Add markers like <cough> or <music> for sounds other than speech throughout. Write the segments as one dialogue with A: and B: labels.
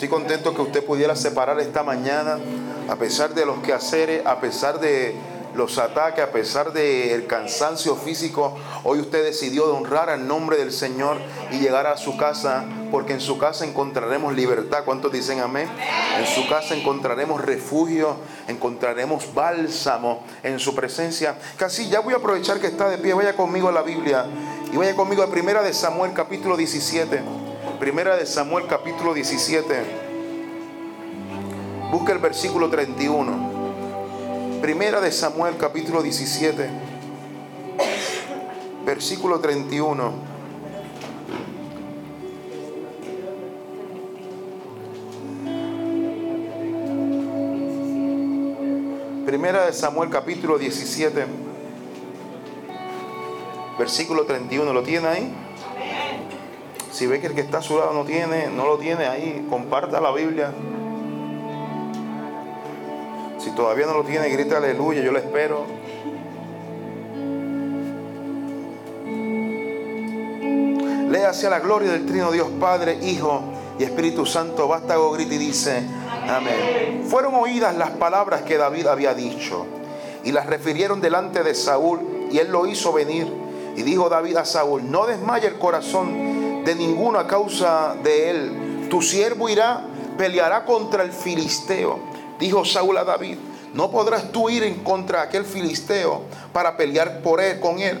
A: Estoy contento que usted pudiera separar esta mañana, a pesar de los quehaceres, a pesar de los ataques, a pesar del cansancio físico, hoy usted decidió de honrar al nombre del Señor y llegar a su casa, porque en su casa encontraremos libertad. ¿Cuántos dicen amén? En su casa encontraremos refugio, encontraremos bálsamo en su presencia. Casi ya voy a aprovechar que está de pie, vaya conmigo a la Biblia y vaya conmigo a Primera de Samuel capítulo 17. Primera de Samuel capítulo 17. Busca el versículo 31. Primera de Samuel capítulo 17, versículo 31. Primera de Samuel capítulo 17, versículo 31. ¿Lo tiene ahí? Si ve que el que está a su lado no tiene, no lo tiene ahí, comparta la Biblia. Si todavía no lo tiene, grita aleluya, yo lo espero. Lea hacia la gloria del Trino Dios Padre, Hijo y Espíritu Santo. Vástago grita y dice, amén. Fueron oídas las palabras que David había dicho y las refirieron delante de Saúl y él lo hizo venir. Y dijo David a Saúl, no desmaye el corazón de ninguno a causa de él. Tu siervo irá, peleará contra el filisteo. Dijo Saúl a David, no podrás tú ir en contra de aquel filisteo para pelear por él, con él,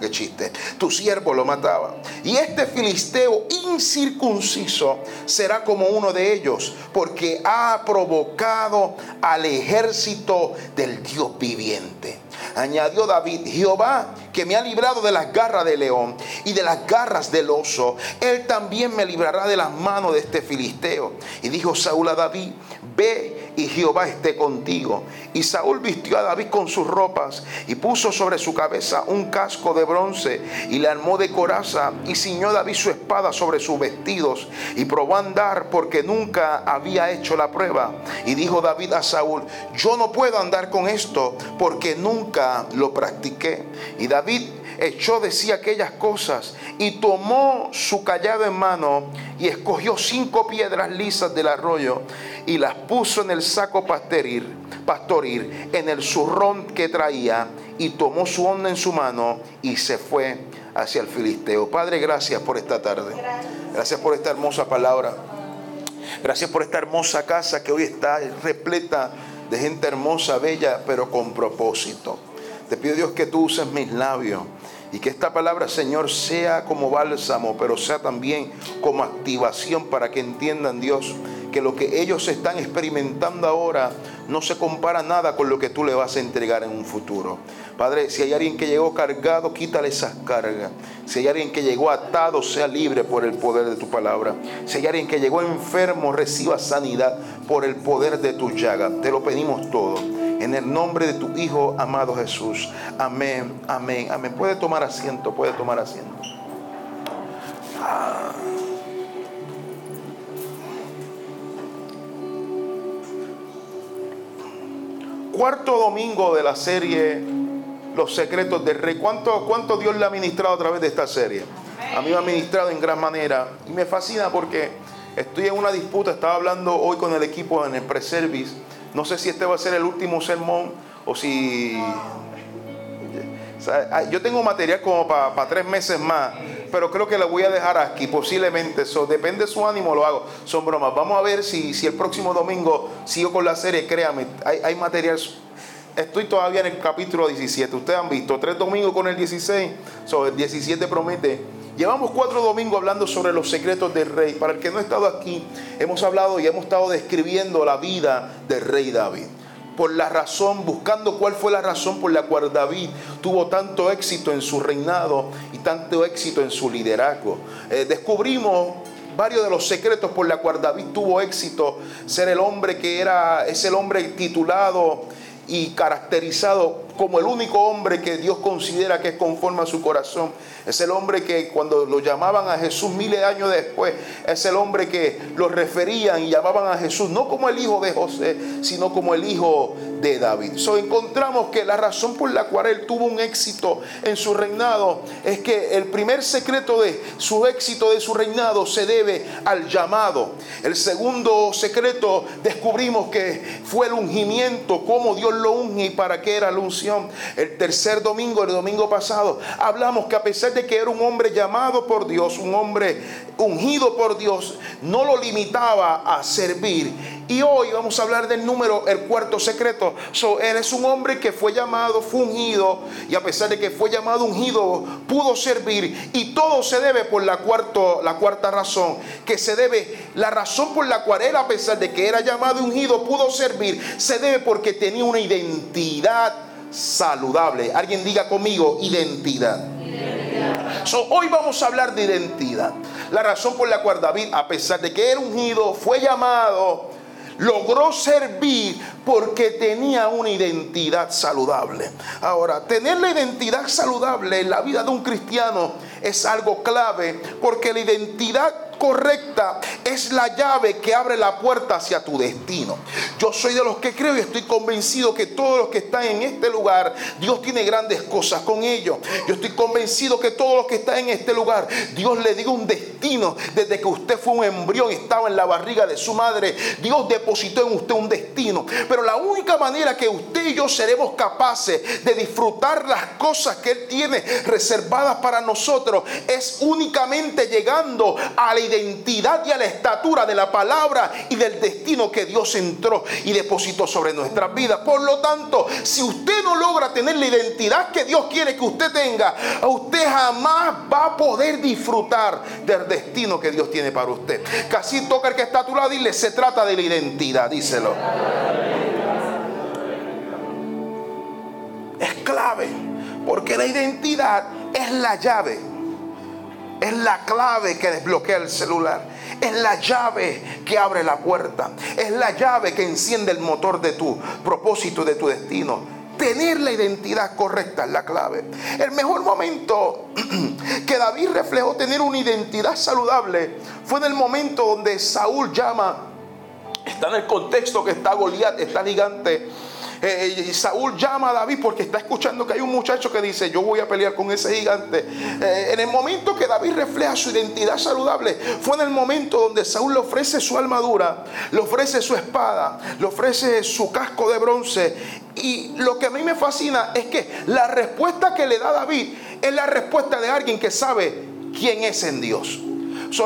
A: qué chiste. Tu siervo lo mataba. Y este filisteo incircunciso será como uno de ellos, porque ha provocado al ejército del Dios viviente. Añadió David, Jehová que me ha librado de las garras del león y de las garras del oso, él también me librará de las manos de este filisteo. Y dijo Saúl a David, ve y Jehová esté contigo. Y Saúl vistió a David con sus ropas y puso sobre su cabeza un casco de bronce y le armó de coraza y ciñó David su espada sobre sus vestidos y probó a andar porque nunca había hecho la prueba. Y dijo David a Saúl, yo no puedo andar con esto porque nunca lo practiqué. Y David echó de sí aquellas cosas y tomó su callado en mano y escogió cinco piedras lisas del arroyo y las puso en el saco pastoril, pastoril en el zurrón que traía y tomó su onda en su mano y se fue hacia el filisteo. Padre, gracias por esta tarde. Gracias por esta hermosa palabra. Gracias por esta hermosa casa que hoy está repleta de gente hermosa, bella, pero con propósito. Te pido Dios que tú uses mis labios y que esta palabra, Señor, sea como bálsamo, pero sea también como activación para que entiendan, Dios, que lo que ellos están experimentando ahora no se compara nada con lo que tú le vas a entregar en un futuro. Padre, si hay alguien que llegó cargado, quítale esas cargas. Si hay alguien que llegó atado, sea libre por el poder de tu palabra. Si hay alguien que llegó enfermo, reciba sanidad por el poder de tu llaga. Te lo pedimos todo. En el nombre de tu Hijo amado Jesús. Amén, amén, amén. Puede tomar asiento, puede tomar asiento. Ah. Cuarto domingo de la serie Los secretos del rey. ¿Cuánto, ¿Cuánto Dios le ha ministrado a través de esta serie? A mí me ha ministrado en gran manera. Y me fascina porque estoy en una disputa. Estaba hablando hoy con el equipo en el pre-service no sé si este va a ser el último sermón o si... yo tengo material como para tres meses más, pero creo que lo voy a dejar aquí, posiblemente. Eso depende de su ánimo, lo hago. Son bromas. Vamos a ver si, si el próximo domingo sigo con la serie. Créame, hay, hay material estoy todavía en el capítulo 17. Ustedes han visto tres domingos con el 16, sobre el 17 promete Llevamos cuatro domingos hablando sobre los secretos del rey. Para el que no ha estado aquí, hemos hablado y hemos estado describiendo la vida del rey David. Por la razón, buscando cuál fue la razón por la cual David tuvo tanto éxito en su reinado y tanto éxito en su liderazgo. Eh, descubrimos varios de los secretos por los cuales David tuvo éxito, ser el hombre que era, es el hombre titulado y caracterizado como el único hombre que Dios considera que es conforme a su corazón. Es el hombre que cuando lo llamaban a Jesús miles de años después, es el hombre que lo referían y llamaban a Jesús no como el hijo de José, sino como el hijo de David. So, encontramos que la razón por la cual él tuvo un éxito en su reinado es que el primer secreto de su éxito de su reinado se debe al llamado. El segundo secreto descubrimos que fue el ungimiento, cómo Dios lo unge y para qué era la El tercer domingo, el domingo pasado, hablamos que a pesar de que era un hombre llamado por Dios, un hombre ungido por Dios, no lo limitaba a servir. Y hoy vamos a hablar del número, el cuarto secreto. Él es un hombre que fue llamado, fue ungido, y a pesar de que fue llamado ungido, pudo servir. Y todo se debe por la, cuarto, la cuarta razón, que se debe, la razón por la cual él, a pesar de que era llamado ungido, pudo servir, se debe porque tenía una identidad saludable. Alguien diga conmigo, identidad. So, hoy vamos a hablar de identidad. La razón por la cual David, a pesar de que era ungido, fue llamado, logró servir porque tenía una identidad saludable. Ahora, tener la identidad saludable en la vida de un cristiano es algo clave porque la identidad correcta es la llave que abre la puerta hacia tu destino. Yo soy de los que creo y estoy convencido que todos los que están en este lugar, Dios tiene grandes cosas con ellos. Yo estoy convencido que todos los que están en este lugar, Dios le dio un destino desde que usted fue un embrión y estaba en la barriga de su madre. Dios depositó en usted un destino. Pero la única manera que usted y yo seremos capaces de disfrutar las cosas que Él tiene reservadas para nosotros es únicamente llegando a la identidad y a la estatura de la palabra y del destino que Dios entró y depositó sobre nuestras vidas. Por lo tanto, si usted no logra tener la identidad que Dios quiere que usted tenga, usted jamás va a poder disfrutar del destino que Dios tiene para usted. Casi toca el que está a tu lado y se trata de la identidad, díselo. Es clave, porque la identidad es la llave es la clave que desbloquea el celular. Es la llave que abre la puerta. Es la llave que enciende el motor de tu propósito, de tu destino. Tener la identidad correcta es la clave. El mejor momento <clears throat> que David reflejó tener una identidad saludable fue en el momento donde Saúl llama, está en el contexto que está Goliat, está gigante eh, eh, Saúl llama a David porque está escuchando que hay un muchacho que dice, yo voy a pelear con ese gigante. Eh, en el momento que David refleja su identidad saludable, fue en el momento donde Saúl le ofrece su armadura, le ofrece su espada, le ofrece su casco de bronce. Y lo que a mí me fascina es que la respuesta que le da David es la respuesta de alguien que sabe quién es en Dios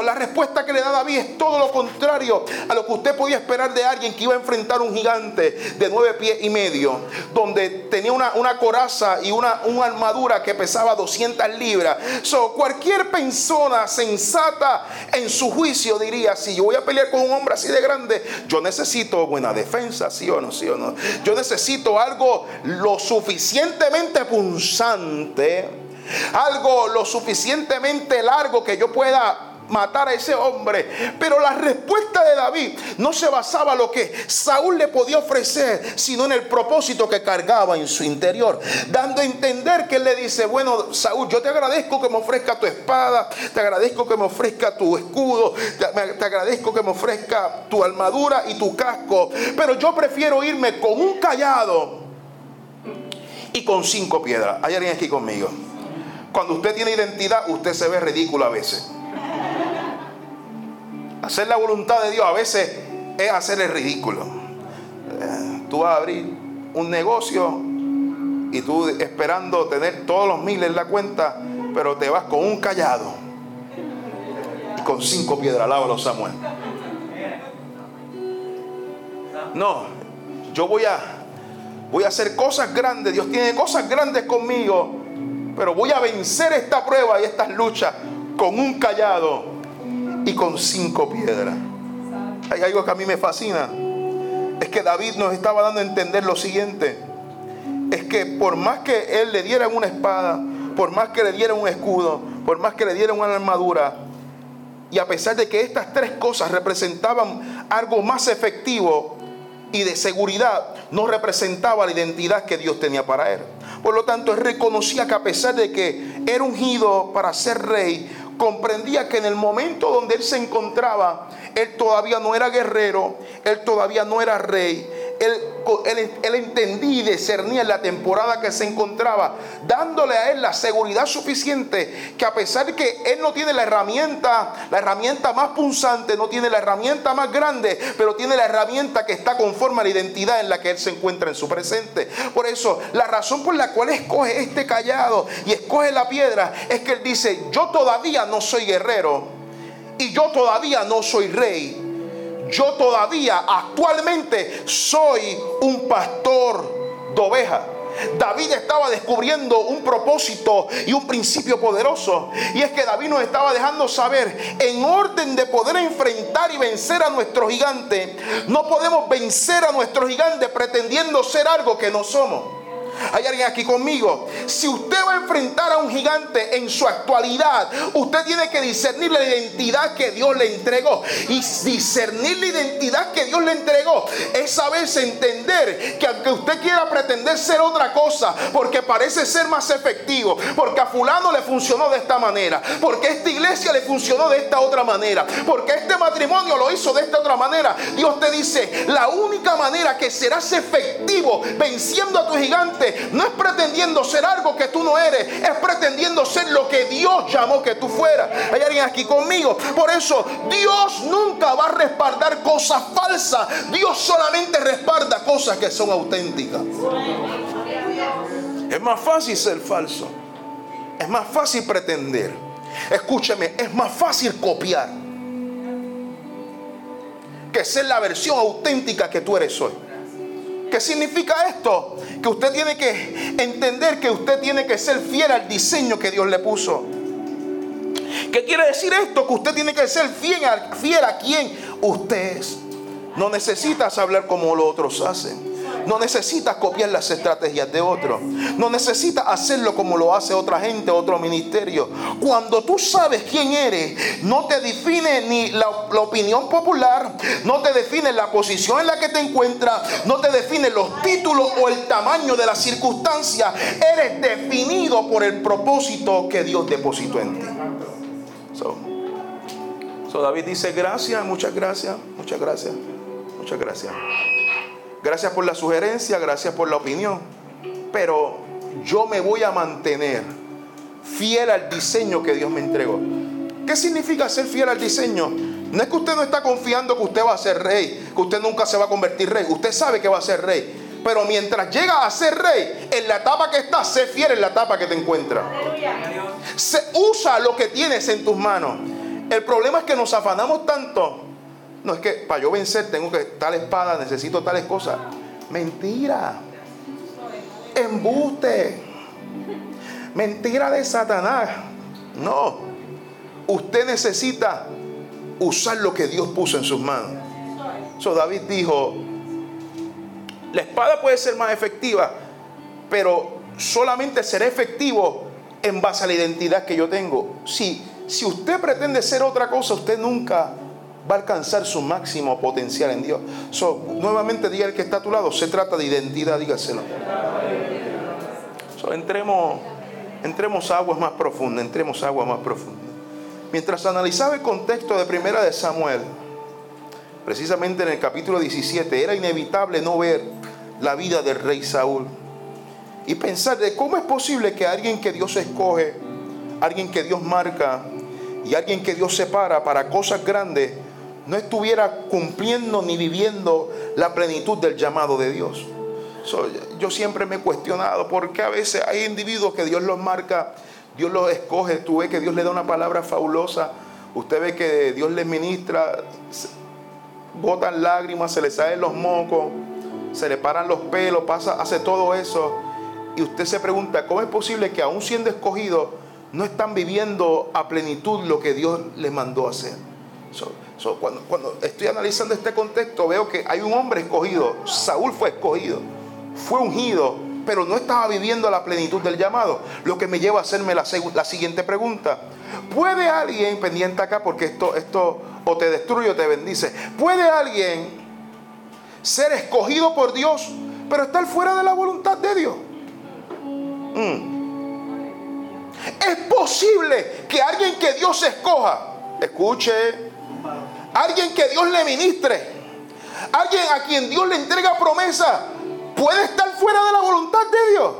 A: la respuesta que le da David es todo lo contrario a lo que usted podía esperar de alguien que iba a enfrentar un gigante de nueve pies y medio, donde tenía una, una coraza y una, una, armadura que pesaba 200 libras. So, cualquier persona sensata en su juicio diría, si yo voy a pelear con un hombre así de grande, yo necesito buena defensa, sí o no, sí o no. Yo necesito algo lo suficientemente punzante, algo lo suficientemente largo que yo pueda matar a ese hombre. Pero la respuesta de David no se basaba en lo que Saúl le podía ofrecer, sino en el propósito que cargaba en su interior. Dando a entender que él le dice, bueno, Saúl, yo te agradezco que me ofrezca tu espada, te agradezco que me ofrezca tu escudo, te, agradezco que me ofrezca tu armadura y tu casco, pero yo prefiero irme con un callado y con cinco piedras. ¿Hay alguien aquí conmigo? Cuando usted tiene identidad, usted se ve ridículo a veces. Hacer la voluntad de Dios a veces es hacer el ridículo. Eh, tú vas a abrir un negocio y tú esperando tener todos los miles en la cuenta, pero te vas con un callado y con cinco piedras. los Samuel. No, yo voy a, voy a hacer cosas grandes. Dios tiene cosas grandes conmigo, pero voy a vencer esta prueba y estas luchas con un callado y con cinco piedras. Hay algo que a mí me fascina. Es que David nos estaba dando a entender lo siguiente. Es que por más que él le diera una espada, por más que le diera un escudo, por más que le diera una armadura, Y a pesar de que estas tres cosas representaban algo más efectivo y de seguridad, no representaba la identidad que Dios tenía para él. Por lo tanto, él reconocía que a pesar de que era ungido para ser rey, comprendía que en el momento donde él se encontraba, él todavía no era guerrero, él todavía no era rey, él, entendía y discernía la temporada que se encontraba, dándole a él la seguridad suficiente que a pesar de que él no tiene la herramienta, la herramienta más punzante, no tiene la herramienta más grande, pero tiene la herramienta que está conforme a la identidad en la que él se encuentra en su presente. Por eso, la razón por la cual escoge este callado y escoge la piedra es que él dice, yo todavía no soy guerrero y yo todavía no soy rey yo todavía actualmente soy un pastor de ovejas. David estaba descubriendo un propósito y un principio poderoso. Y es que David nos estaba dejando saber, en orden de poder enfrentar y vencer a nuestro gigante, no podemos vencer a nuestro gigante pretendiendo ser algo que no somos. Hay alguien aquí conmigo. Si usted va a enfrentar a un gigante en su actualidad, usted tiene que discernir la identidad que Dios le entregó. Y discernir la identidad que Dios le entregó es saberse entender que aunque usted quiera pretender ser otra cosa, porque parece ser más efectivo, porque a fulano le funcionó de esta manera, porque esta iglesia le funcionó de esta otra manera, porque este matrimonio lo hizo de esta otra manera, Dios te dice, la única manera que serás efectivo venciendo a tu gigante no es pretendiendo ser algo que tú no eres, es pretendiendo ser lo que Dios llamó que tú fueras. Hay alguien aquí conmigo. Por eso Dios nunca va a respaldar cosas falsas. Dios solamente respalda cosas que son auténticas. Es más fácil ser falso. Es más fácil pretender. Escúcheme, es más fácil copiar que ser la versión auténtica que tú eres hoy. ¿Qué significa esto? Que usted tiene que entender que usted tiene que ser fiel al diseño que Dios le puso. ¿Qué quiere decir esto? Que usted tiene que ser fiel a, fiel a quien usted es. No necesitas hablar como los otros hacen. No necesitas copiar las estrategias de otros. No necesitas hacerlo como lo hace otra gente, otro ministerio. Cuando tú sabes quién eres, no te define ni la, opinión popular, no te define la posición en la que te encuentras, no te define los títulos o el tamaño de las circunstancias. Eres definido por el propósito que Dios depositó en ti. so David dice gracias, muchas gracias, muchas gracias, muchas gracias. Gracias por la sugerencia, gracias por la opinión. Pero yo me voy a mantener fiel al diseño que Dios me entregó. ¿Qué significa ser fiel al diseño? No es que usted no está confiando que usted va a ser rey, que usted nunca se va a convertir rey. Usted sabe que va a ser rey. Pero mientras llega a ser rey, en la etapa que está, sé fiel en la etapa que te encuentra. Se usa lo que tienes en tus manos. El problema es que nos afanamos tanto no es que para yo vencer tengo que tal espada, necesito tales cosas. Mentira. Embuste. Mentira de Satanás. No. Usted necesita usar lo que Dios puso en sus manos. So David dijo, la espada puede ser más efectiva, pero solamente será efectivo en base a la identidad que yo tengo. Si, si usted pretende ser otra cosa, usted nunca va a alcanzar su máximo potencial en Dios. nuevamente diga el que está a tu lado, se trata de identidad, dígaselo. entremos, entremos a aguas más profundas, entremos a aguas más profundas. Mientras analizaba el contexto de Primera de Samuel, precisamente en el capítulo 17, era inevitable no ver la vida del rey Saúl y pensar de cómo es posible que alguien que Dios escoge, alguien que Dios marca y alguien que Dios separa para cosas grandes, no estuviera cumpliendo ni viviendo la plenitud del llamado de Dios. yo siempre me he cuestionado por qué a veces hay individuos que Dios los marca, Dios los escoge, tú ves que Dios le da una palabra fabulosa, usted ve que Dios les ministra, botan lágrimas, se les salen los mocos, se le paran los pelos, pasa, hace todo eso. Y usted se pregunta, ¿cómo es posible que aún siendo escogido no están viviendo a plenitud lo que Dios les mandó hacer? Cuando, estoy analizando este contexto, veo que hay un hombre escogido. Saúl fue escogido, fue ungido, pero no estaba viviendo la plenitud del llamado. Lo que me lleva a hacerme la, la siguiente pregunta. ¿Puede alguien, pendiente acá, porque esto, esto o te destruye o te bendice, ¿puede alguien ser escogido por Dios, pero estar fuera de la voluntad de Dios? Mm. Es posible que alguien que Dios escoja, escuche, alguien que Dios le ministre, alguien a quien Dios le entrega promesa, puede estar fuera de la voluntad de Dios.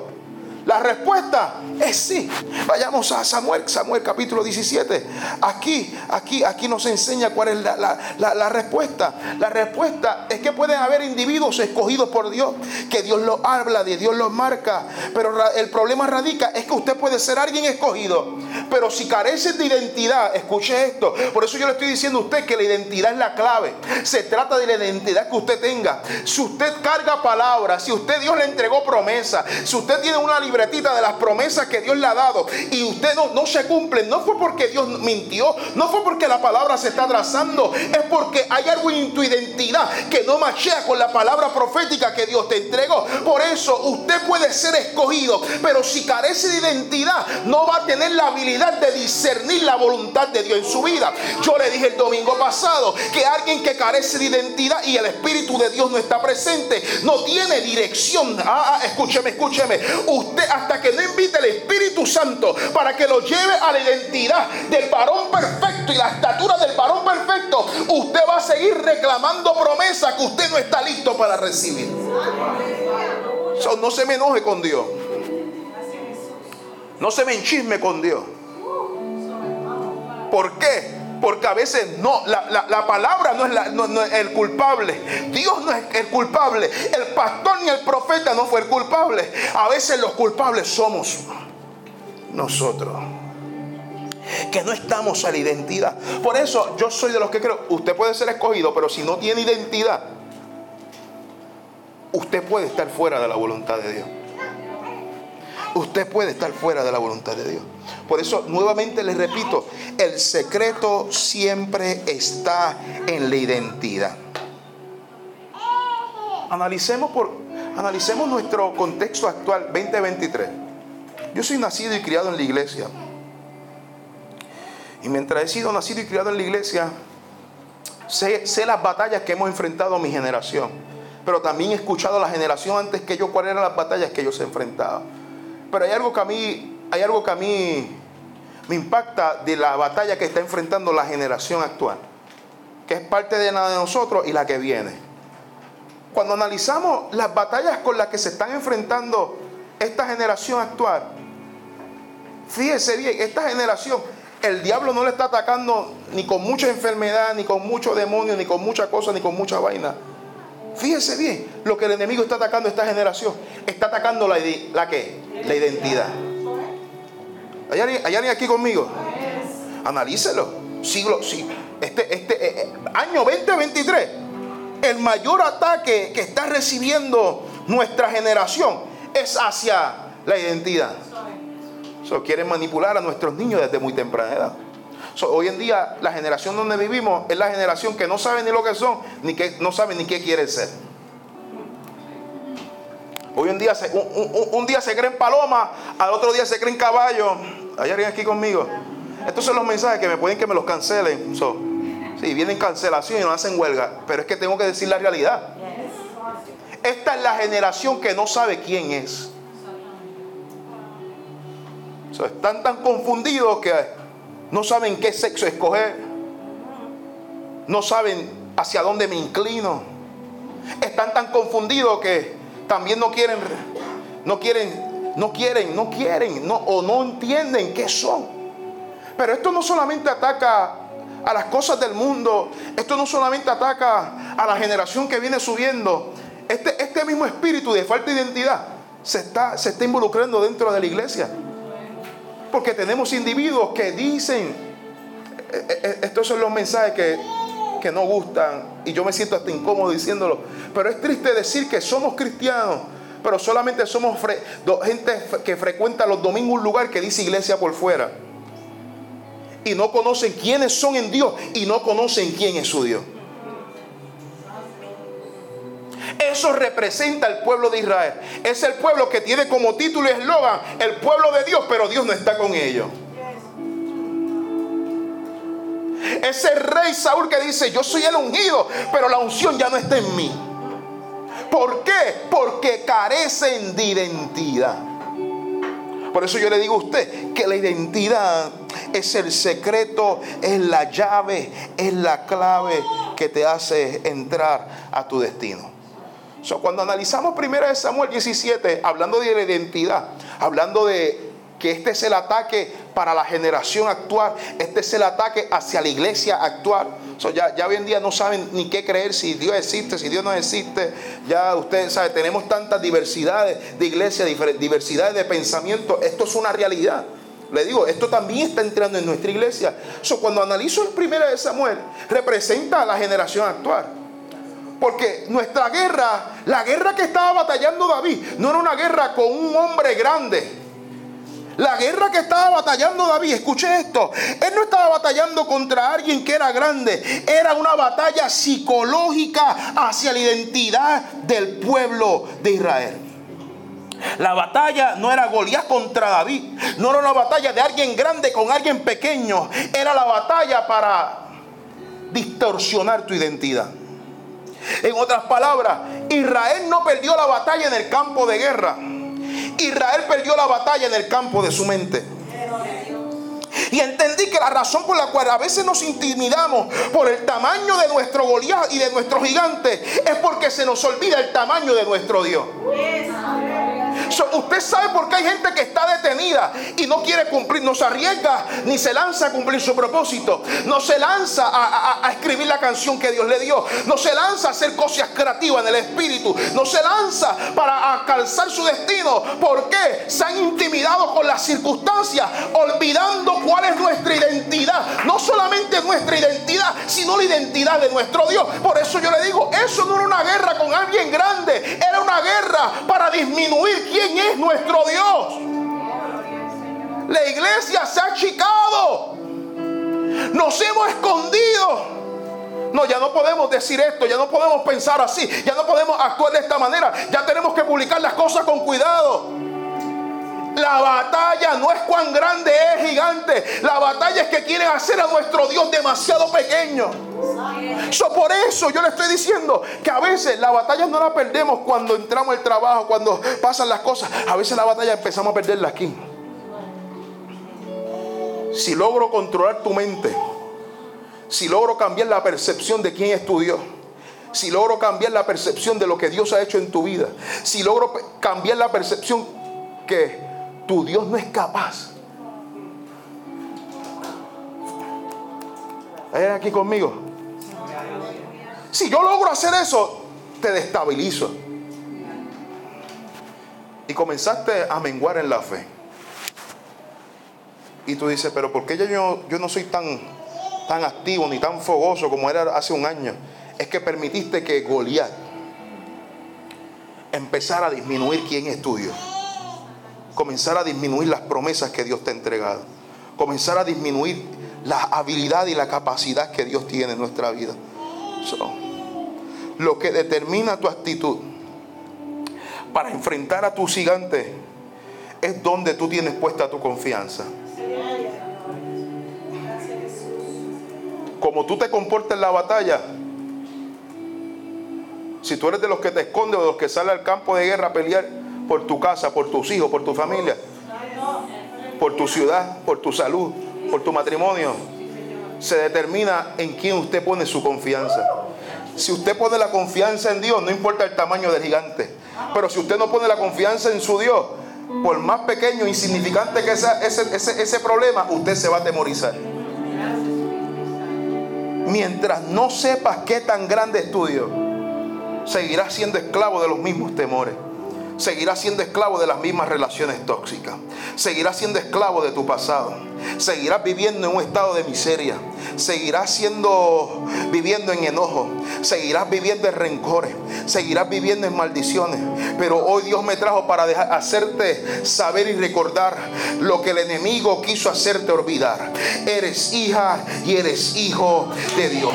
A: La respuesta es sí. Vayamos a Samuel, Samuel capítulo 17. Aquí, aquí, aquí nos enseña cuál es la, respuesta. La respuesta es que pueden haber individuos escogidos por Dios, que Dios los habla, de Dios los marca. Pero el problema radica es que usted puede ser alguien escogido, pero si carece de identidad, escuche esto. Por eso yo le estoy diciendo a usted que la identidad es la clave. Se trata de la identidad que usted tenga. Si usted carga palabras, si usted Dios le entregó promesa, si usted tiene una libretita de las promesas que Dios le ha dado y usted no, no se cumple, no fue porque Dios mintió, no fue porque la palabra se está trazando, es porque hay algo en tu identidad que no machea con la palabra profética que Dios te entregó. Por eso usted puede ser escogido, pero si carece de identidad, no va a tener la habilidad de discernir la voluntad de Dios en su vida. Yo le dije el domingo pasado que alguien que carece de identidad y el Espíritu de Dios no está presente, no tiene dirección. Ah, ah escúcheme, escúcheme. Usted hasta que no invite el Espíritu Santo para que lo lleve a la identidad del varón perfecto y la estatura del varón perfecto, usted va a seguir reclamando promesa que usted no está listo para recibir. no se me enoje con Dios. No se me enchisme con Dios. ¿Por qué? Porque a veces no, la, palabra no es, no es, el culpable. Dios no es el culpable. El pastor ni el profeta no fue el culpable. A veces los culpables somos nosotros. Que no estamos a la identidad. Por eso yo soy de los que creo, usted puede ser escogido, pero si no tiene identidad, usted puede estar fuera de la voluntad de Dios. Usted puede estar fuera de la voluntad de Dios. Por eso nuevamente les repito, el secreto siempre está en la identidad. Analicemos, por, analicemos nuestro contexto actual 2023. Yo soy nacido y criado en la iglesia. Y mientras he sido nacido y criado en la iglesia, sé, las batallas que hemos enfrentado mi generación. Pero también he escuchado a la generación antes que yo cuáles eran las batallas que ellos se enfrentaban. Pero hay algo que a mí, hay algo que a mí me impacta de la batalla que está enfrentando la generación actual, que es parte de la de nosotros y la que viene. Cuando analizamos las batallas con las que se están enfrentando esta generación actual, fíjese bien, esta generación, el diablo no le está atacando ni con mucha enfermedad, ni con mucho demonio, ni con mucha cosa, ni con mucha vaina. Fíjese bien lo que el enemigo está atacando a esta generación. Está atacando la, la que? La identidad. ¿Hay alguien, aquí conmigo? Analícelo. Siglo, sí. Este, este eh, eh, año 2023, el mayor ataque que está recibiendo nuestra generación es hacia la identidad. So, quieren manipular a nuestros niños desde muy temprana edad hoy en día la generación donde vivimos es la generación que no sabe ni lo que son, ni que no sabe ni qué quieren ser. Hoy en día se, un, día se creen paloma, al otro día se creen caballo. ¿Hay alguien aquí conmigo? Estos son los mensajes que me pueden que me los cancelen. So, sí, vienen cancelación y no hacen huelga, pero es que tengo que decir la realidad. Esta es la generación que no sabe quién es. están tan confundidos que no saben qué sexo escoger, no saben hacia dónde me inclino, están tan confundidos que también no quieren, no quieren, no quieren, no quieren, o no entienden qué son. Pero esto no solamente ataca a las cosas del mundo, esto no solamente ataca a la generación que viene subiendo, este, este mismo espíritu de falta de identidad se está, se está involucrando dentro de la iglesia. Porque tenemos individuos que dicen, eh, eh, eh, estos son los mensajes que, que no gustan y yo me siento hasta incómodo diciéndolo. Pero es triste decir que somos cristianos, pero solamente somos gente que frecuenta los domingos un lugar que dice iglesia por fuera. Y no conocen quiénes son en Dios y no conocen quién es su Dios. Eso representa el pueblo de Israel. Es el pueblo que tiene como título y eslogan el pueblo de Dios, pero Dios no está con ellos. Ese rey Saúl que dice, yo soy el ungido, pero la unción ya no está en mí. ¿Por qué? Porque carecen de identidad. Por eso yo le digo a usted que la identidad es el secreto, es la llave, es la clave que te hace entrar a tu destino. Cuando analizamos 1 Samuel 17, hablando de la identidad, hablando de que este es el ataque para la generación actual, este es el ataque hacia la iglesia actual. ya, ya hoy en día no saben ni qué creer, si Dios existe, si Dios no existe. Ya ustedes saben, tenemos tantas diversidades de iglesia, diversidades de pensamiento. Esto es una realidad. Le digo, esto también está entrando en nuestra iglesia. cuando analizo el primero de Samuel, representa a la generación actual. Porque nuestra guerra, la guerra que estaba batallando David, no era una guerra con un hombre grande. La guerra que estaba batallando David, escuche esto, él no estaba batallando contra alguien que era grande, era una batalla psicológica hacia la identidad del pueblo de Israel. La batalla no era Goliat contra David, no era una batalla de alguien grande con alguien pequeño, era la batalla para distorsionar tu identidad. En otras palabras, Israel no perdió la batalla en el campo de guerra. Israel perdió la batalla en el campo de su mente. Y entendí que la razón por la cual a veces nos intimidamos por el tamaño de nuestro Goliat y de nuestro gigante es porque se nos olvida el tamaño de nuestro Dios usted sabe por qué hay gente que está detenida y no quiere cumplir, no se arriesga ni se lanza a cumplir su propósito. No se lanza a, escribir la canción que Dios le dio. No se lanza a hacer cosas creativas en el espíritu. No se lanza para calzar su destino. ¿Por qué? Se han intimidado con las circunstancias, olvidando cuál es nuestra identidad. No solamente nuestra identidad, sino la identidad de nuestro Dios. Por eso yo le digo, eso no era una guerra con alguien grande, era una guerra para disminuir quién es nuestro Dios. La iglesia se ha achicado. Nos hemos escondido. No, ya no podemos decir esto, ya no podemos pensar así, ya no podemos actuar de esta manera, ya tenemos que publicar las cosas con cuidado. La batalla no es cuán grande es gigante, la batalla es que quieren hacer a nuestro Dios demasiado pequeño. So, por eso yo le estoy diciendo que a veces la batalla no la perdemos cuando entramos al trabajo, cuando pasan las cosas. A veces la batalla empezamos a perderla aquí. Si logro controlar tu mente, si logro cambiar la percepción de quién es tu Dios, si logro cambiar la percepción de lo que Dios ha hecho en tu vida, si logro cambiar la percepción que tu Dios no es capaz. ¿Hay aquí conmigo? Si yo logro hacer eso, te destabilizo. Y comenzaste a menguar en la fe. Y tú dices, pero ¿por qué yo, yo no soy tan, tan activo ni tan fogoso como era hace un año? Es que permitiste que Goliat empezara a disminuir quién es tu Dios. Comenzar a disminuir las promesas que Dios te ha entregado. Comenzar a disminuir la habilidad y la capacidad que Dios tiene en nuestra vida lo que determina tu actitud para enfrentar a tu gigante es donde tú tienes puesta tu confianza. Como tú te comportas en la batalla, si tú eres de los que te esconde o de los que sale al campo de guerra a pelear por tu casa, por tus hijos, por tu familia, por tu ciudad, por tu salud, por tu matrimonio, se determina en quién usted pone su confianza. Si usted pone la confianza en Dios, no importa el tamaño del gigante. Pero si usted no pone la confianza en su Dios, por más pequeño e insignificante que sea ese, ese problema, usted se va a atemorizar. Mientras no sepas qué tan grande es tu Dios, seguirás siendo esclavo de los mismos temores. Seguirás siendo esclavo de las mismas relaciones tóxicas. Seguirás siendo esclavo de tu pasado Seguirás viviendo en un estado de miseria. Seguirás siendo viviendo en enojo. Seguirás viviendo en rencores. Seguirás viviendo en maldiciones. Pero hoy Dios me trajo para hacerte saber y recordar lo que el enemigo quiso hacerte olvidar. Eres hija y eres hijo de Dios.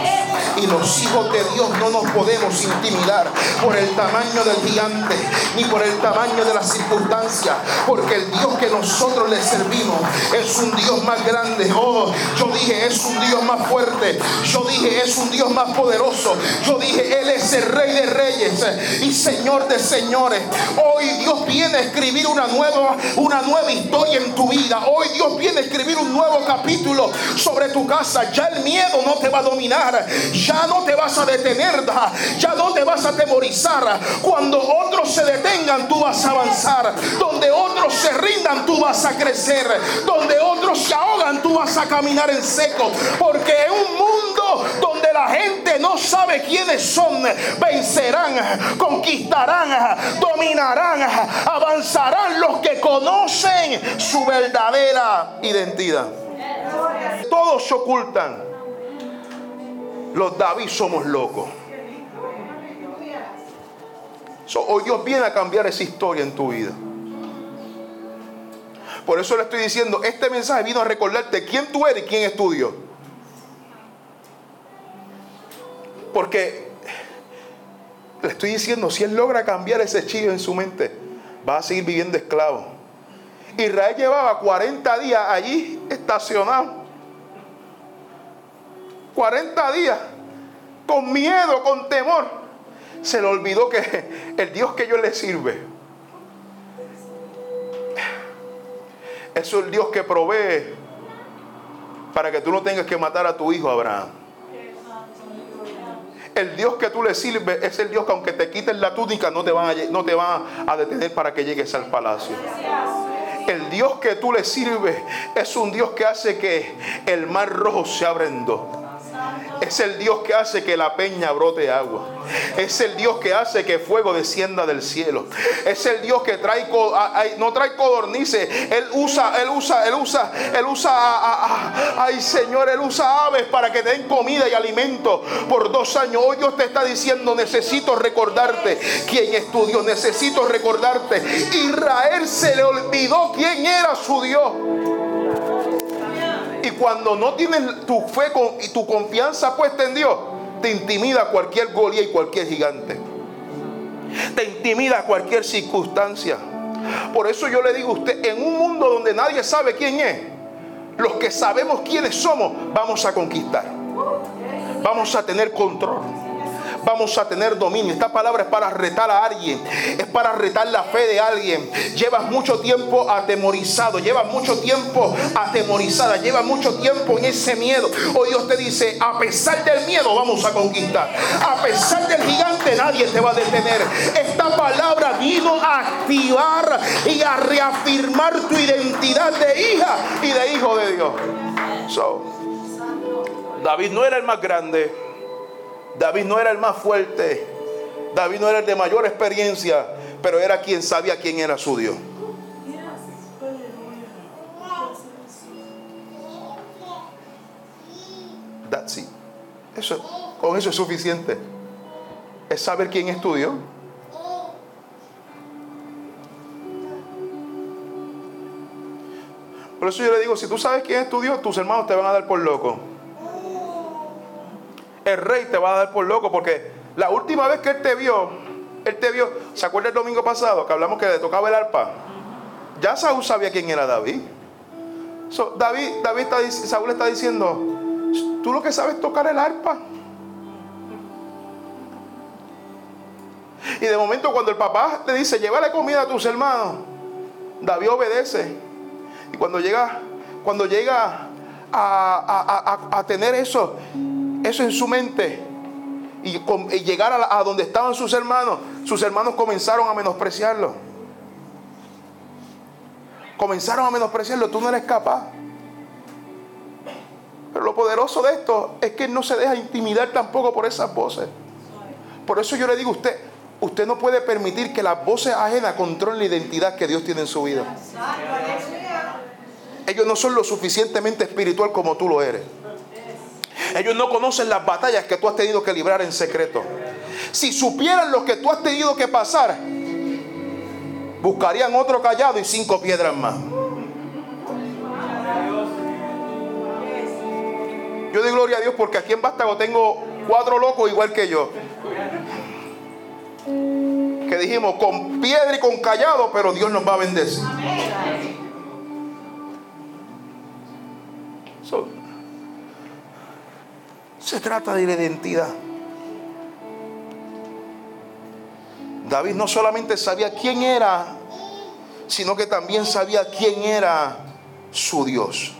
A: Y los hijos de Dios no nos podemos intimidar por el tamaño del gigante ni por el tamaño de las circunstancias. Porque el Dios que nosotros le servimos es un Dios más grande. Oh, yo dije, es un Dios más fuerte. Yo dije, es un Dios más poderoso. Yo dije, Él es el Rey de Reyes y Señor de Señores. Hoy Dios viene a escribir una nueva, una nueva historia en tu vida. Hoy Dios viene a escribir un nuevo capítulo sobre tu casa. Ya el miedo no te va a dominar. Ya no te vas a detener. Ya no te vas a temorizar. Cuando otros se detengan, tú vas a avanzar. Donde otros se rindan, tú vas a crecer. Donde otros se ahogan, tú vas a caminar en seco. Porque en un mundo donde la gente no sabe quiénes son, vencerán, conquistarán, dominarán, avanzarán los que conocen su verdadera identidad. Todos se ocultan. Los David somos locos. hoy Dios viene a cambiar esa historia en tu vida. Por eso le estoy diciendo, este mensaje vino a recordarte quién tú eres y quién es tu Dios. Porque le estoy diciendo, si él logra cambiar ese chillo en su mente, va a seguir viviendo esclavo. Israel llevaba 40 días allí estacionado. 40 días con miedo, con temor. Se le olvidó que el Dios que yo le sirve es el Dios que provee para que tú no tengas que matar a tu hijo Abraham. El Dios que tú le sirves es el Dios que aunque te quiten la túnica no te van a, no te van a detener para que llegues al palacio. El Dios que tú le sirves es un Dios que hace que el mar rojo se abra en dos. Es el Dios que hace que la peña brote agua. Es el Dios que hace que fuego descienda del cielo. Es el Dios que trae no trae codornices. Él usa, él usa, él usa, él usa, ay Señor, él usa aves para que den comida y alimento por dos años. Hoy Dios te está diciendo, necesito recordarte quién es tu Dios. Necesito recordarte. Israel se le olvidó quién era su Dios. Cuando no tienes tu fe y tu confianza puesta en Dios, te intimida cualquier golía y cualquier gigante. Te intimida cualquier circunstancia. Por eso yo le digo a usted, en un mundo donde nadie sabe quién es, los que sabemos quiénes somos, vamos a conquistar. Vamos a tener control vamos a tener dominio. Esta palabra es para retar a alguien, es para retar la fe de alguien. Llevas mucho tiempo atemorizado, llevas mucho tiempo atemorizada, llevas mucho tiempo en ese miedo. Hoy Dios te dice, a pesar del miedo vamos a conquistar. A pesar del gigante nadie te va a detener. Esta palabra vino a activar y a reafirmar tu identidad de hija y de hijo de Dios. David no era el más grande. David no era el más fuerte. David no era el de mayor experiencia, pero era quien sabía quién era su Dios. That's it. Eso, con eso es suficiente. Es saber quién es tu Dios. Por eso yo le digo, si tú sabes quién es tu Dios, tus hermanos te van a dar por loco el rey te va a dar por loco porque la última vez que él te vio, él te vio, ¿se acuerda el domingo pasado que hablamos que le tocaba el arpa? Ya Saúl sabía quién era David. David, David está, Saúl está diciendo, tú lo que sabes tocar el arpa. Y de momento cuando el papá le dice, llévale comida a tus hermanos, David obedece. Y cuando llega, cuando llega a tener eso, eso en su mente y, llegar a, donde estaban sus hermanos, sus hermanos comenzaron a menospreciarlo. Comenzaron a menospreciarlo, tú no eres capaz. Pero lo poderoso de esto es que no se deja intimidar tampoco por esas voces. Por eso yo le digo a usted, usted no puede permitir que las voces ajenas controlen la identidad que Dios tiene en su vida. Ellos no son lo suficientemente espiritual como tú lo eres. Ellos no conocen las batallas que tú has tenido que librar en secreto. Si supieran lo que tú has tenido que pasar, buscarían otro callado y cinco piedras más. Yo doy gloria a Dios porque aquí en Vástago tengo cuatro locos igual que yo. Que dijimos con piedra y con callado, pero Dios nos va a bendecir. Se trata de la identidad. David no solamente sabía quién era, sino que también sabía quién era su Dios.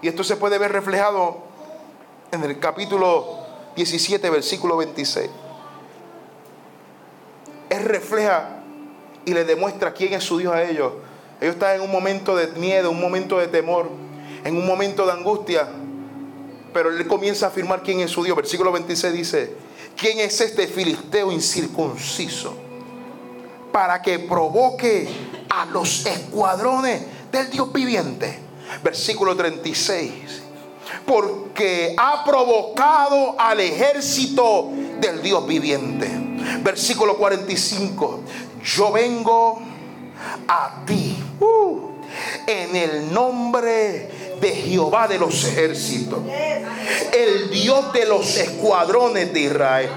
A: Y esto se puede ver reflejado en el capítulo 17, versículo 26. Él refleja y le demuestra quién es su Dios a ellos. Ellos están en un momento de miedo, un momento de temor, en un momento de angustia. Pero él comienza a afirmar quién es su Dios. Versículo 26 dice, ¿quién es este filisteo incircunciso? Para que provoque a los escuadrones del Dios viviente. Versículo 36. Porque ha provocado al ejército del Dios viviente. Versículo 45. Yo vengo a ti. Uh, en el nombre de Jehová de los ejércitos, el Dios de los escuadrones de Israel,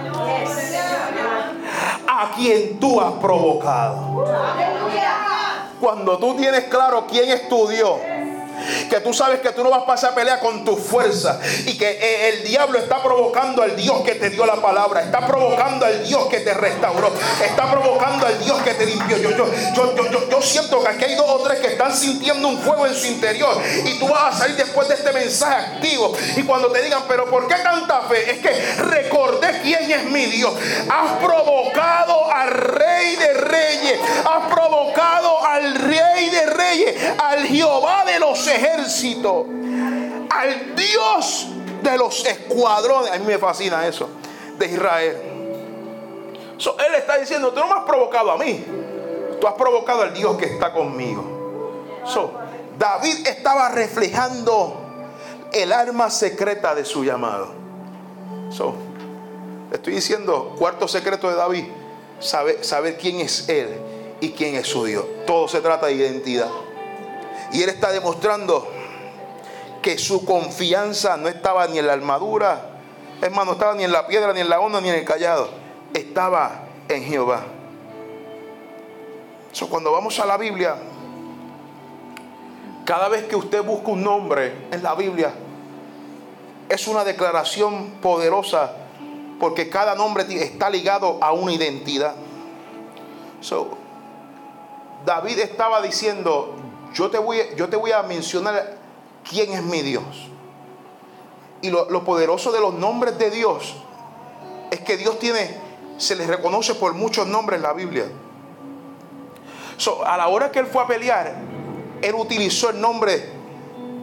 A: a quien tú has provocado. Cuando tú tienes claro quién es tu Dios, que tú sabes que tú no vas a pasar a pelear con tu fuerza y que eh, el diablo está provocando al Dios que te dio la palabra, está provocando al Dios que te restauró, está provocando al Dios que te limpió. Yo, yo, yo, yo, siento que aquí hay dos o tres que están sintiendo un fuego en su interior y tú vas a salir después de este mensaje activo y cuando te digan, pero ¿por qué tanta fe? Es que recordé quién es mi Dios. Has provocado al rey de reyes, has provocado al rey de reyes, al Jehová de los ejército, al Dios de los escuadrones. A mí me fascina eso, de Israel. él está diciendo, tú no me has provocado a mí, tú has provocado al Dios que está conmigo. David estaba reflejando el arma secreta de su llamado. estoy diciendo, cuarto secreto de David, saber, saber quién es él y quién es su Dios. Todo se trata de identidad. Y él está demostrando que su confianza no estaba ni en la armadura, más, no estaba ni en la piedra, ni en la onda, ni en el callado. Estaba en Jehová. Eso cuando vamos a la Biblia, cada vez que usted busca un nombre en la Biblia, es una declaración poderosa porque cada nombre está ligado a una identidad. David estaba diciendo, yo te voy, yo te voy a mencionar quién es mi Dios. Y lo, poderoso de los nombres de Dios es que Dios tiene, se les reconoce por muchos nombres en la Biblia. a la hora que él fue a pelear, él utilizó el nombre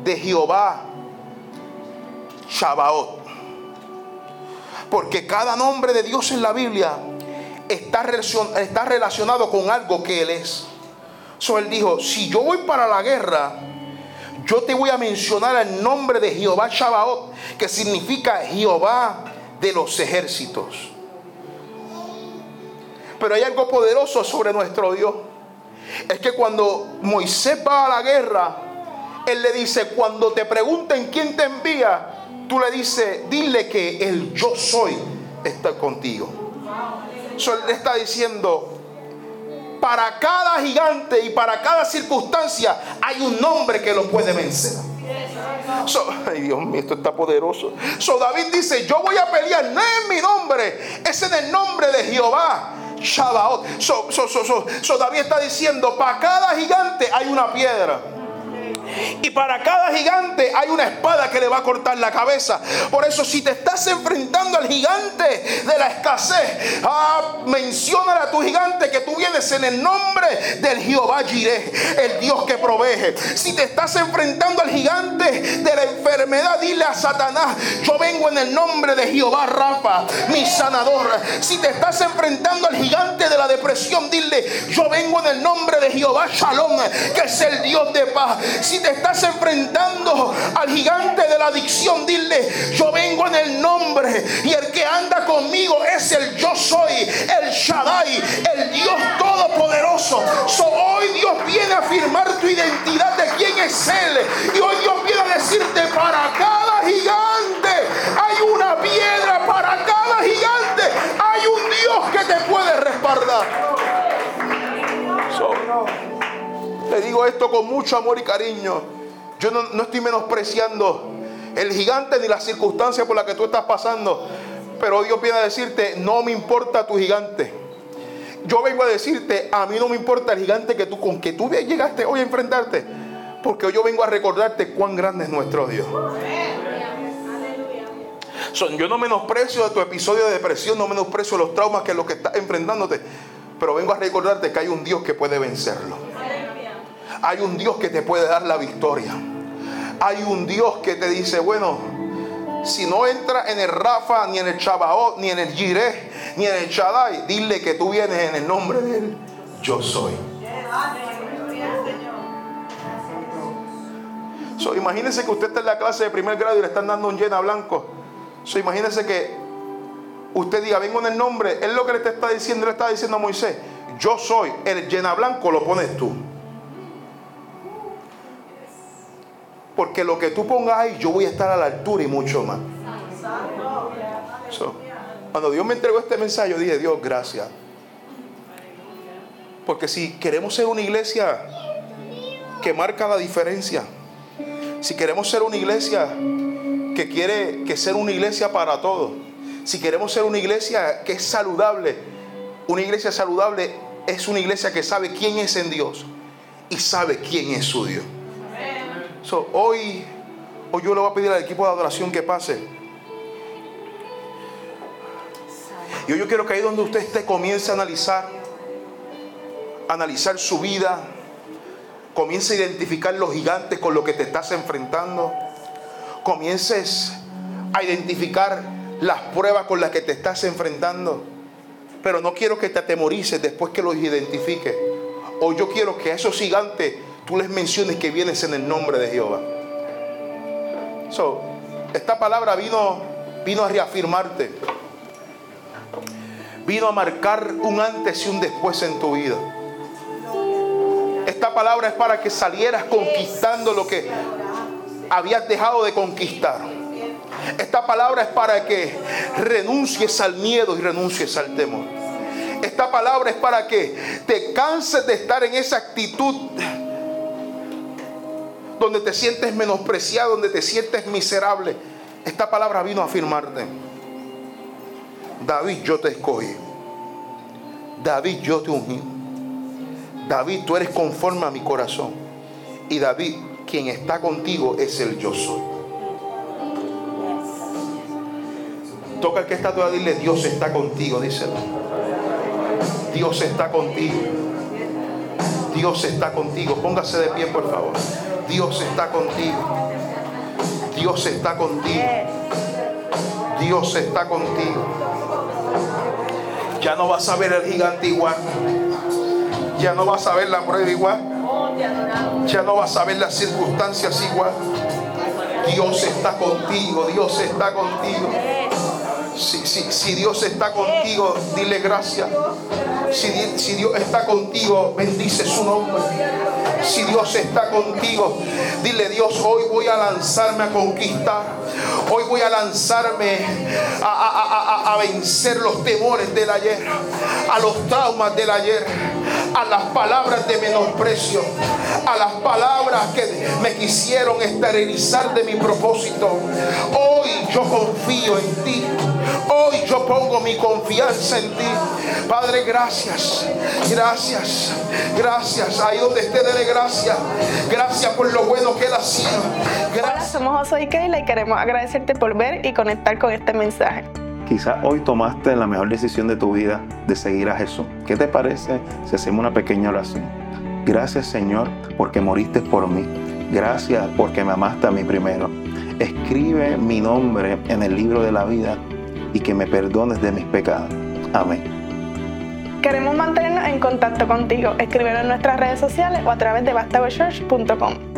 A: de Jehová Shabaot. Porque cada nombre de Dios en la Biblia está relacionado con algo que Él es. So él dijo, si yo voy para la guerra, yo te voy a mencionar el nombre de Jehová Shabaot, que significa Jehová de los ejércitos. Pero hay algo poderoso sobre nuestro Dios. Es que cuando Moisés va a la guerra, él le dice, cuando te pregunten quién te envía, tú le dices, dile que el yo soy está contigo. So, él está diciendo, para cada gigante y para cada circunstancia hay un nombre que lo puede vencer. ay Dios mío, esto está poderoso. So David dice, yo voy a pelear, no es mi nombre, es en el nombre de Jehová. Shabaot. So, so David está diciendo, para cada gigante hay una piedra. Y para cada gigante hay una espada que le va a cortar la cabeza. Por eso si te estás enfrentando al gigante de la escasez, ah, menciona a tu gigante que tú vienes en el nombre del Jehová Jireh, el Dios que provee. Si te estás enfrentando al gigante de la enfermedad, dile a Satanás, yo vengo en el nombre de Jehová Rafa, mi sanador. Si te estás enfrentando al gigante de la depresión, dile, yo vengo en el nombre de Jehová Shalom, que es el Dios de paz. Si estás enfrentando al gigante de la adicción, dile, yo vengo en el nombre y el que anda conmigo es el yo soy, el Shaddai, el Dios todopoderoso. hoy Dios viene a afirmar tu identidad de quién es Él. Y hoy Dios viene a decirte, para cada gigante Le digo esto con mucho amor y cariño. Yo no, estoy menospreciando el gigante ni las circunstancias por las que tú estás pasando. Pero Dios viene a decirte, no me importa tu gigante. Yo vengo a decirte, a mí no me importa el gigante que tú, con que tú llegaste hoy a enfrentarte. Porque hoy yo vengo a recordarte cuán grande es nuestro Dios. yo no menosprecio de tu episodio de depresión, no menosprecio los traumas que es lo que estás enfrentándote. Pero vengo a recordarte que hay un Dios que puede vencerlo. Hay un Dios que te puede dar la victoria. Hay un Dios que te dice, bueno, si no entra en el Rafa, ni en el Chabaot, ni en el Jireh, ni en el Shaddai, dile que tú vienes en el nombre de Él. Yo soy. So, imagínense que usted está en la clase de primer grado y le están dando un llena blanco. So, imagínense que usted diga, vengo en el nombre. Él lo que le está diciendo, le está diciendo a Moisés, yo soy. El llena blanco lo pones tú. Porque lo que tú pongas ahí, yo voy a estar a la altura y mucho más. cuando Dios me entregó este mensaje, yo dije, Dios, gracias. Porque si queremos ser una iglesia que marca la diferencia, si queremos ser una iglesia que quiere que ser una iglesia para todos, si queremos ser una iglesia que es saludable, una iglesia saludable es una iglesia que sabe quién es en Dios y sabe quién es su Dios hoy, hoy yo le voy a pedir al equipo de adoración que pase. Y hoy yo quiero que ahí donde usted esté comience a analizar, analizar su vida, comience a identificar los gigantes con los que te estás enfrentando, comiences a identificar las pruebas con las que te estás enfrentando. Pero no quiero que te atemorices después que los identifiques. Hoy yo quiero que esos gigantes tú les menciones que vienes en el nombre de Jehová. So, esta palabra vino, vino a reafirmarte. Vino a marcar un antes y un después en tu vida. Esta palabra es para que salieras conquistando lo que habías dejado de conquistar. Esta palabra es para que renuncies al miedo y renuncies al temor. Esta palabra es para que te canses de estar en esa actitud donde te sientes menospreciado, donde te sientes miserable. Esta palabra vino a afirmarte. David, yo te escogí. David, yo te ungí. David, tú eres conforme a mi corazón. Y David, quien está contigo es el yo soy. Toca el que está todavía, dile, Dios está contigo, díselo. Dios está contigo. Dios está contigo. Póngase de pie, por favor. Dios está contigo. Dios está contigo. Dios está contigo. Ya no vas a ver el gigante igual. Ya no vas a ver la prueba igual. Ya no vas a ver las circunstancias igual. Dios está contigo. Dios está contigo. Si, si, Dios está contigo, dile gracias. Si, si Dios está contigo, bendice su nombre. Si Dios está contigo, dile Dios, hoy voy a lanzarme a conquistar. Hoy voy a lanzarme a, a, vencer los temores del ayer, a los traumas del ayer, a las palabras de menosprecio, a las palabras que me quisieron esterilizar de mi propósito. Hoy yo confío en ti. Hoy yo pongo mi confianza en ti. Padre, gracias. Gracias. Gracias. Ahí donde esté, dele gracias. Gracias por lo bueno que Él ha sido.
B: Gracias. Hola, somos José y Keila y queremos agradecerte por ver y conectar con este mensaje.
A: Quizás hoy tomaste la mejor decisión de tu vida de seguir a Jesús. ¿Qué te parece si hacemos una pequeña oración? Gracias Señor porque moriste por mí. Gracias porque me amaste a mí primero. Escribe mi nombre en el libro de la vida y que me perdones de mis pecados. Amén.
B: Queremos mantenernos en contacto contigo. Escríbenos en nuestras redes sociales o a través de bastagochurch.com.